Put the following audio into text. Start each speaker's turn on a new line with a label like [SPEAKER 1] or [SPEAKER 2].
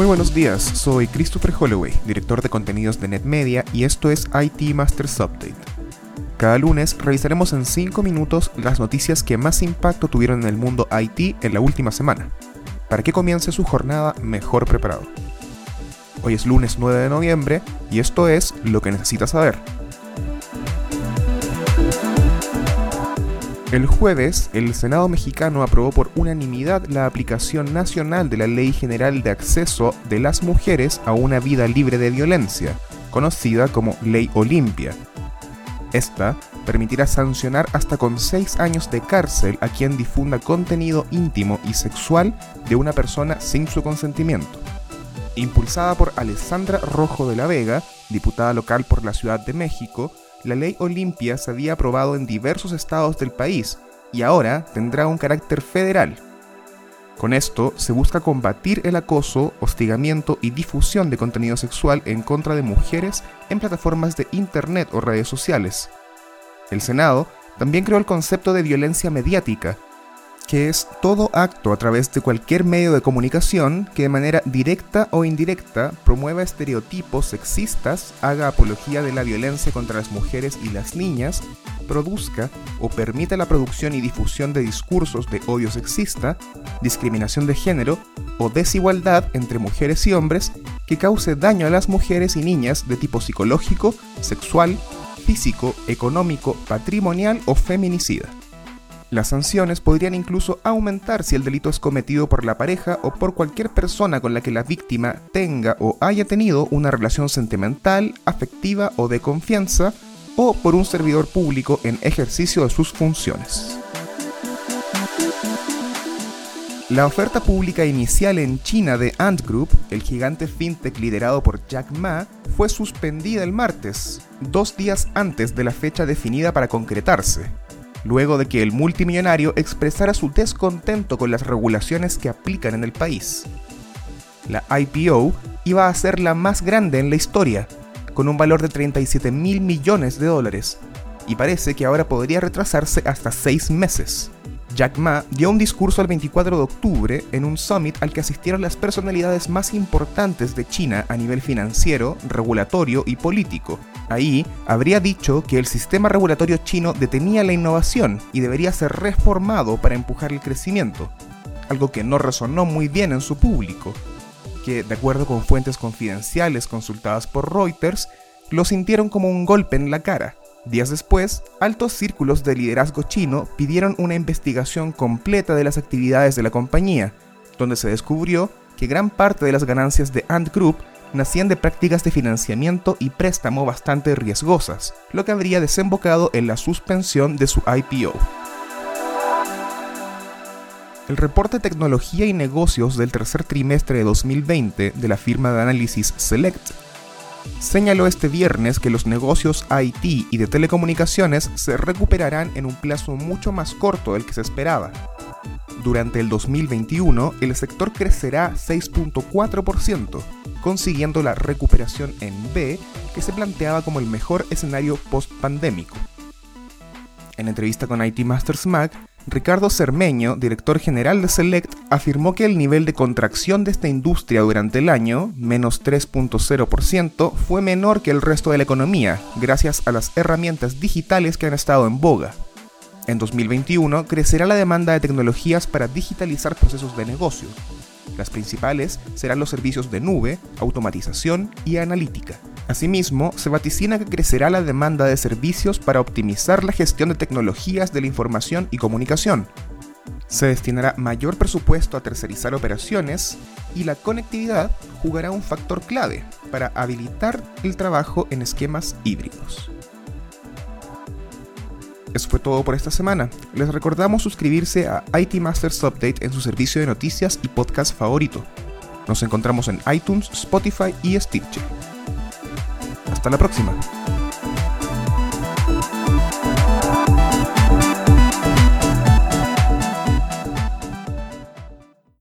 [SPEAKER 1] Muy buenos días, soy Christopher Holloway, director de contenidos de NetMedia y esto es IT Masters Update. Cada lunes revisaremos en 5 minutos las noticias que más impacto tuvieron en el mundo IT en la última semana, para que comience su jornada mejor preparado. Hoy es lunes 9 de noviembre y esto es lo que necesitas saber. El jueves, el Senado mexicano aprobó por unanimidad la aplicación nacional de la Ley General de Acceso de las Mujeres a una Vida Libre de Violencia, conocida como Ley Olimpia. Esta permitirá sancionar hasta con seis años de cárcel a quien difunda contenido íntimo y sexual de una persona sin su consentimiento. Impulsada por Alessandra Rojo de la Vega, diputada local por la Ciudad de México, la ley Olimpia se había aprobado en diversos estados del país y ahora tendrá un carácter federal. Con esto se busca combatir el acoso, hostigamiento y difusión de contenido sexual en contra de mujeres en plataformas de Internet o redes sociales. El Senado también creó el concepto de violencia mediática, que es todo acto a través de cualquier medio de comunicación que de manera directa o indirecta promueva estereotipos sexistas, haga apología de la violencia contra las mujeres y las niñas, produzca o permita la producción y difusión de discursos de odio sexista, discriminación de género o desigualdad entre mujeres y hombres que cause daño a las mujeres y niñas de tipo psicológico, sexual, físico, económico, patrimonial o feminicida. Las sanciones podrían incluso aumentar si el delito es cometido por la pareja o por cualquier persona con la que la víctima tenga o haya tenido una relación sentimental, afectiva o de confianza, o por un servidor público en ejercicio de sus funciones. La oferta pública inicial en China de Ant Group, el gigante fintech liderado por Jack Ma, fue suspendida el martes, dos días antes de la fecha definida para concretarse, luego de que el multimillonario expresara su descontento con las regulaciones que aplican en el país. La IPO iba a ser la más grande en la historia, con un valor de 37 mil millones de dólares, y parece que ahora podría retrasarse hasta seis meses. Jack Ma dio un discurso el 24 de octubre en un summit al que asistieron las personalidades más importantes de China a nivel financiero, regulatorio y político. Ahí habría dicho que el sistema regulatorio chino detenía la innovación y debería ser reformado para empujar el crecimiento, algo que no resonó muy bien en su público, que, de acuerdo con fuentes confidenciales consultadas por Reuters, lo sintieron como un golpe en la cara. Días después, altos círculos de liderazgo chino pidieron una investigación completa de las actividades de la compañía, donde se descubrió que gran parte de las ganancias de Ant Group nacían de prácticas de financiamiento y préstamo bastante riesgosas, lo que habría desembocado en la suspensión de su IPO. El reporte Tecnología y Negocios del tercer trimestre de 2020 de la firma de análisis Select señaló este viernes que los negocios IT y de telecomunicaciones se recuperarán en un plazo mucho más corto del que se esperaba. Durante el 2021, el sector crecerá 6.4%, consiguiendo la recuperación en B que se planteaba como el mejor escenario post-pandémico. En entrevista con IT Masters Mac, Ricardo Cermeño, director general de Select, afirmó que el nivel de contracción de esta industria durante el año, menos 3.0%, fue menor que el resto de la economía, gracias a las herramientas digitales que han estado en boga. En 2021 crecerá la demanda de tecnologías para digitalizar procesos de negocio. Las principales serán los servicios de nube, automatización y analítica. Asimismo, se vaticina que crecerá la demanda de servicios para optimizar la gestión de tecnologías de la información y comunicación. Se destinará mayor presupuesto a tercerizar operaciones y la conectividad jugará un factor clave para habilitar el trabajo en esquemas híbridos. Eso fue todo por esta semana. Les recordamos suscribirse a IT Masters Update en su servicio de noticias y podcast favorito. Nos encontramos en iTunes, Spotify y Stitcher. Hasta la próxima.